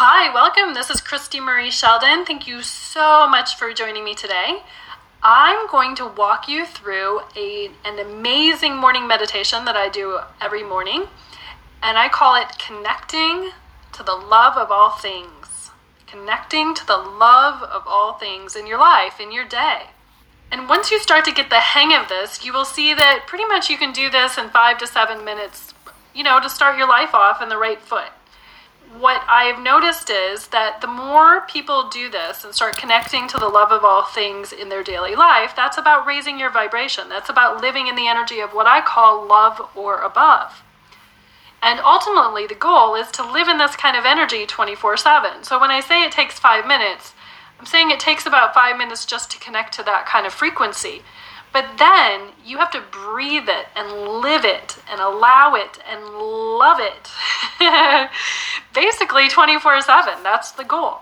Hi, welcome. This is Christie Marie Sheldon. Thank you so much for joining me today. I'm going to walk you through a, an amazing morning meditation that I do every morning, and I call it Connecting to the Love of All Things. Connecting to the love of all things in your life, in your day. And once you start to get the hang of this, you will see that pretty much you can do this in five to seven minutes, you know, to start your life off in the right foot what I've noticed is that the more people do this and start connecting to the love of all things in their daily life, that's about raising your vibration. That's about living in the energy of what I call love or above. And ultimately, the goal is to live in this kind of energy 24 7. So when I say it takes five minutes, I'm saying it takes about five minutes just to connect to that kind of frequency. But then you have to breathe it and live it and allow it and love it. Basically, 24 7. That's the goal.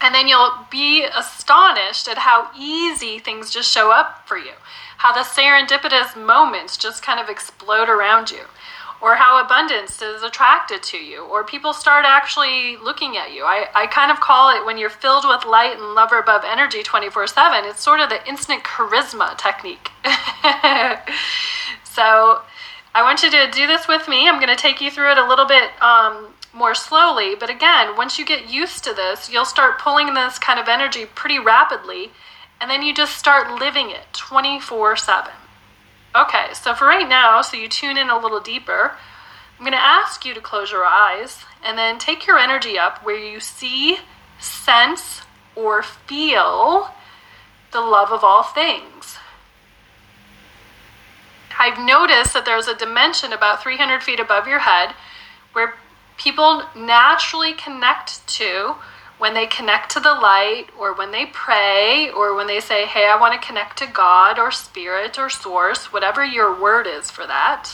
And then you'll be astonished at how easy things just show up for you, how the serendipitous moments just kind of explode around you or how abundance is attracted to you, or people start actually looking at you. I, I kind of call it when you're filled with light and love or above energy 24 7, it's sort of the instant charisma technique. so I want you to do this with me. I'm going to take you through it a little bit um, more slowly, but again, once you get used to this, you'll start pulling this kind of energy pretty rapidly, and then you just start living it 24 7. Okay, so for right now, so you tune in a little deeper, I'm going to ask you to close your eyes and then take your energy up where you see, sense, or feel the love of all things. I've noticed that there's a dimension about 300 feet above your head where people naturally connect to when they connect to the light or when they pray or when they say, Hey, I want to connect to God or spirit or source, whatever your word is for that.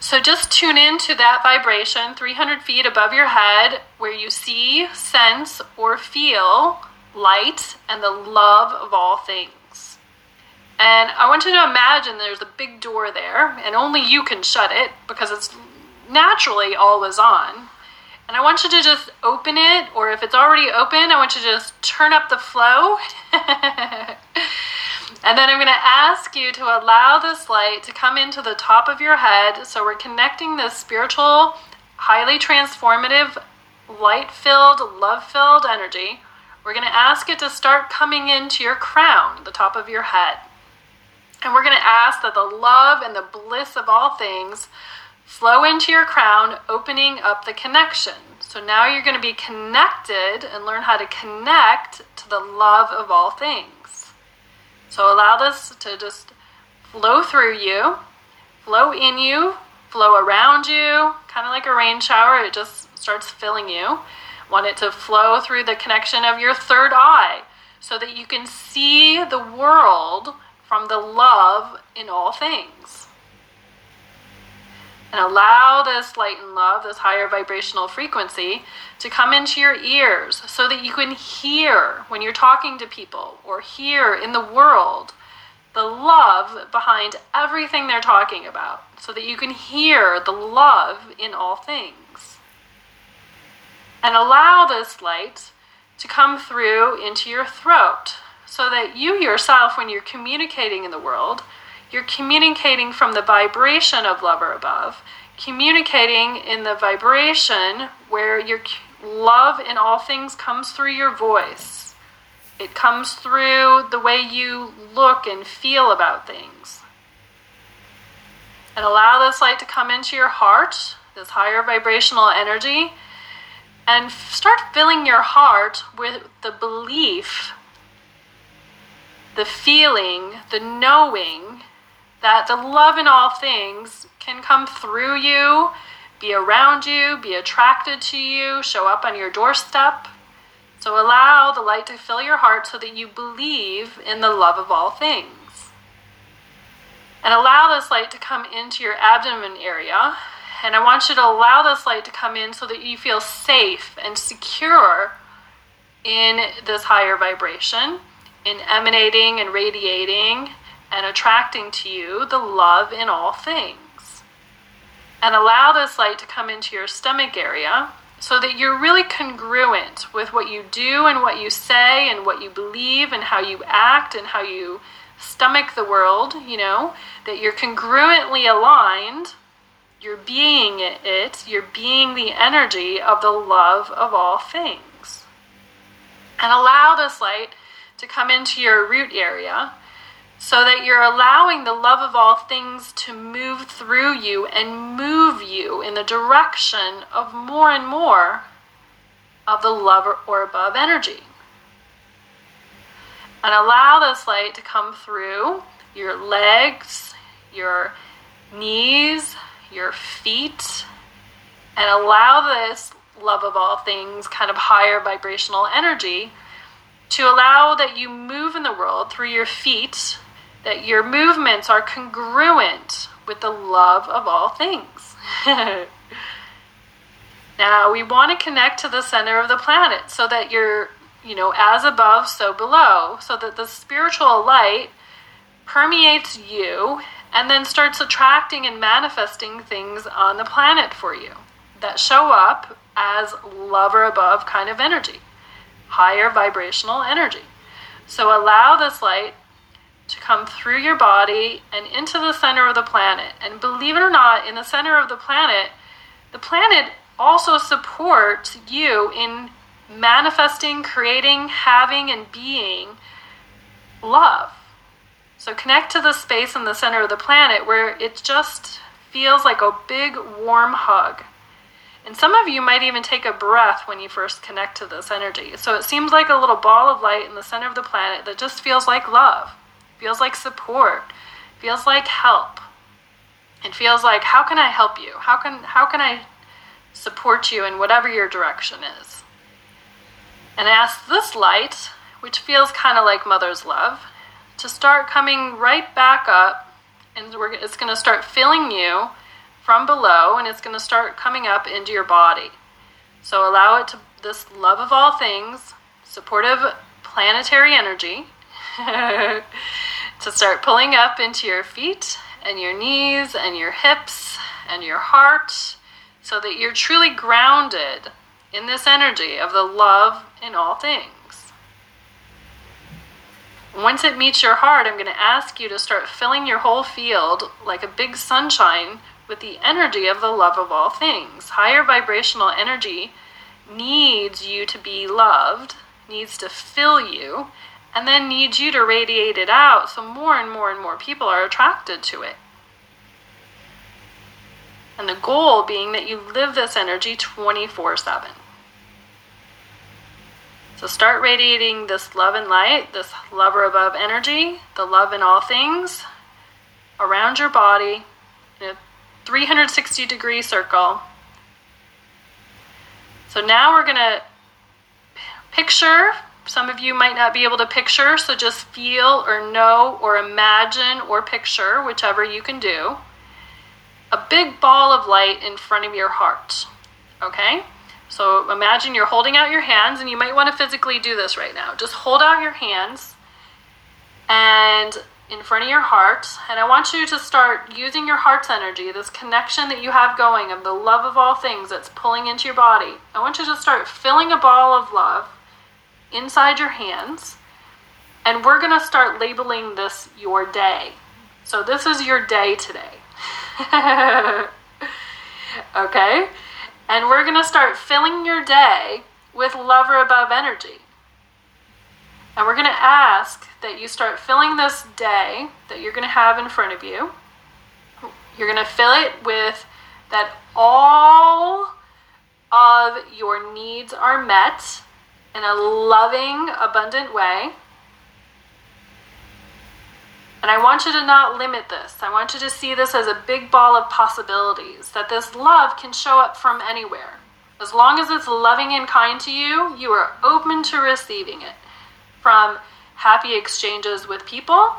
So just tune in to that vibration 300 feet above your head where you see, sense, or feel light and the love of all things. And I want you to imagine there's a big door there, and only you can shut it because it's naturally always on. And I want you to just open it, or if it's already open, I want you to just turn up the flow. and then I'm going to ask you to allow this light to come into the top of your head. So we're connecting this spiritual, highly transformative, light filled, love filled energy. We're going to ask it to start coming into your crown, the top of your head. And we're going to ask that the love and the bliss of all things flow into your crown, opening up the connection. So now you're going to be connected and learn how to connect to the love of all things. So allow this to just flow through you, flow in you, flow around you, kind of like a rain shower. It just starts filling you. Want it to flow through the connection of your third eye so that you can see the world from the love in all things and allow this light and love, this higher vibrational frequency, to come into your ears so that you can hear when you're talking to people or hear in the world the love behind everything they're talking about, so that you can hear the love in all things. And allow this light to come through into your throat so that you yourself, when you're communicating in the world, you're communicating from the vibration of love or above, communicating in the vibration where your love in all things comes through your voice. It comes through the way you look and feel about things. And allow this light to come into your heart, this higher vibrational energy, and start filling your heart with the belief, the feeling, the knowing that the love in all things can come through you, be around you, be attracted to you, show up on your doorstep. So allow the light to fill your heart so that you believe in the love of all things. And allow this light to come into your abdomen area. And I want you to allow this light to come in so that you feel safe and secure in this higher vibration, in emanating and radiating and attracting to you the love in all things. And allow this light to come into your stomach area so that you're really congruent with what you do and what you say and what you believe and how you act and how you stomach the world, you know, that you're congruently aligned. You're being it, you're being the energy of the love of all things. And allow this light to come into your root area so that you're allowing the love of all things to move through you and move you in the direction of more and more of the love or above energy. And allow this light to come through your legs, your knees, your feet, and allow this love of all things, kind of higher vibrational energy, to allow that you move in the world through your feet that your movements are congruent with the love of all things. now, we want to connect to the center of the planet so that you're, you know, as above, so below, so that the spiritual light permeates you and then starts attracting and manifesting things on the planet for you that show up as love or above kind of energy, higher vibrational energy. So allow this light to come through your body and into the center of the planet. And believe it or not, in the center of the planet, the planet also supports you in manifesting, creating, having, and being love. So connect to the space in the center of the planet where it just feels like a big warm hug. And some of you might even take a breath when you first connect to this energy. So it seems like a little ball of light in the center of the planet that just feels like love feels like support, feels like help. It feels like how can I help you? How can how can I support you in whatever your direction is? And I ask this light, which feels kind of like mother's love, to start coming right back up and it's going to start filling you from below and it's going to start coming up into your body. So allow it to this love of all things, supportive planetary energy to start pulling up into your feet and your knees and your hips and your heart so that you're truly grounded in this energy of the love in all things. Once it meets your heart, I'm going to ask you to start filling your whole field like a big sunshine with the energy of the love of all things. Higher vibrational energy needs you to be loved, needs to fill you, and then needs you to radiate it out so more and more and more people are attracted to it. And the goal being that you live this energy 24 7. So start radiating this love and light, this love or above energy, the love in all things around your body in a 360 degree circle. So now we're going to picture some of you might not be able to picture, so just feel or know or imagine or picture, whichever you can do, a big ball of light in front of your heart. Okay? So imagine you're holding out your hands, and you might want to physically do this right now. Just hold out your hands and in front of your heart, and I want you to start using your heart's energy, this connection that you have going of the love of all things that's pulling into your body. I want you to start filling a ball of love inside your hands, and we're going to start labeling this your day. So, this is your day today. okay? And we're going to start filling your day with love or above energy. And we're going to ask that you start filling this day that you're going to have in front of you. You're going to fill it with that all of your needs are met in a loving, abundant way. And I want you to not limit this. I want you to see this as a big ball of possibilities, that this love can show up from anywhere. As long as it's loving and kind to you, you are open to receiving it. From happy exchanges with people,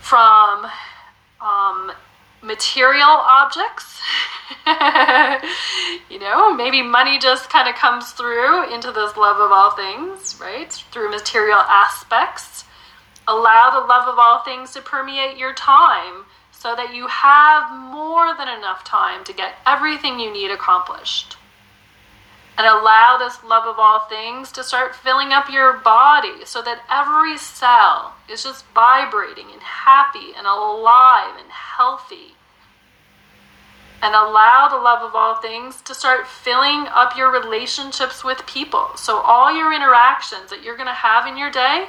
from um, material objects. you know, maybe money just kind of comes through into this love of all things, right? Through material aspects. Allow the love of all things to permeate your time so that you have more than enough time to get everything you need accomplished. And allow this love of all things to start filling up your body so that every cell is just vibrating and happy and alive and healthy. And allow the love of all things to start filling up your relationships with people. So, all your interactions that you're going to have in your day,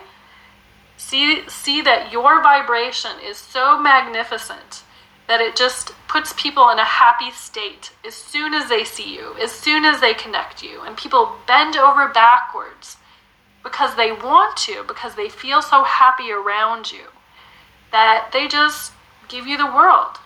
see, see that your vibration is so magnificent that it just puts people in a happy state as soon as they see you, as soon as they connect you. And people bend over backwards because they want to, because they feel so happy around you, that they just give you the world.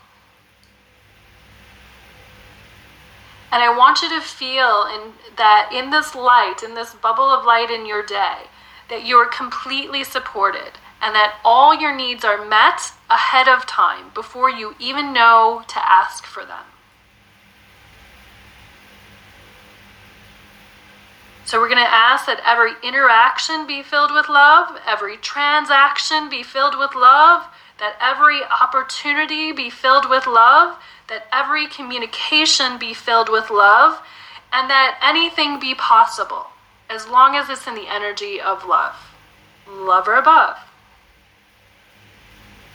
And I want you to feel in, that in this light, in this bubble of light in your day, that you are completely supported and that all your needs are met ahead of time before you even know to ask for them. So, we're going to ask that every interaction be filled with love, every transaction be filled with love, that every opportunity be filled with love, that every communication be filled with love, and that anything be possible as long as it's in the energy of love. Love or above.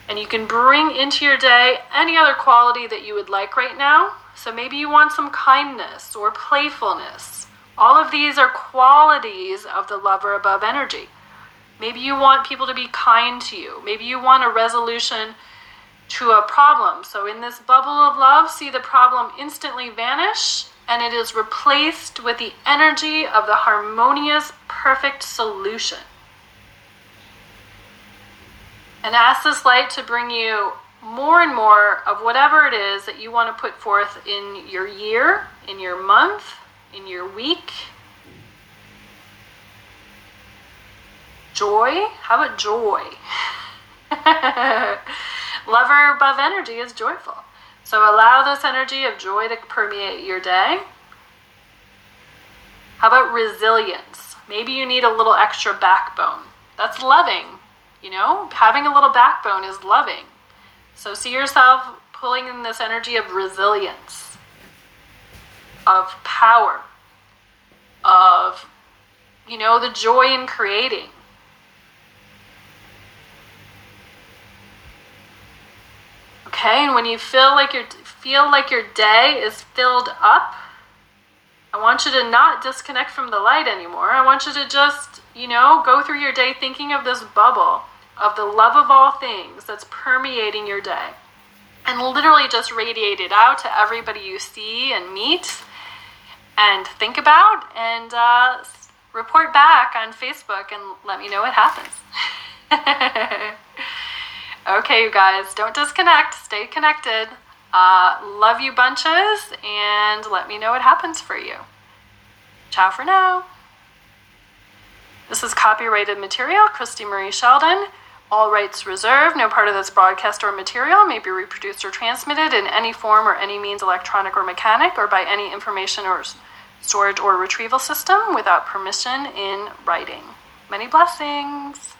And you can bring into your day any other quality that you would like right now. So maybe you want some kindness or playfulness. All of these are qualities of the love or above energy. Maybe you want people to be kind to you. Maybe you want a resolution to a problem. So in this bubble of love, see the problem instantly vanish and it is replaced with the energy of the harmonious, perfect solution and ask this light to bring you more and more of whatever it is that you want to put forth in your year, in your month, in your week. Joy? How about joy? Love or above energy is joyful. So allow this energy of joy to permeate your day. How about resilience? Maybe you need a little extra backbone. That's loving. You know, having a little backbone is loving. So see yourself pulling in this energy of resilience, of power, of, you know, the joy in creating. Okay, and when you feel like your feel like your day is filled up, I want you to not disconnect from the light anymore. I want you to just, you know, go through your day thinking of this bubble of the love of all things that's permeating your day and literally just radiate it out to everybody you see and meet and think about and uh, report back on Facebook and let me know what happens. okay, you guys, don't disconnect, stay connected. Uh, love you bunches and let me know what happens for you. Ciao for now. This is copyrighted material, Christie Marie Sheldon. All rights reserved. No part of this broadcast or material may be reproduced or transmitted in any form or any means, electronic or mechanic, or by any information or storage or retrieval system without permission in writing. Many blessings.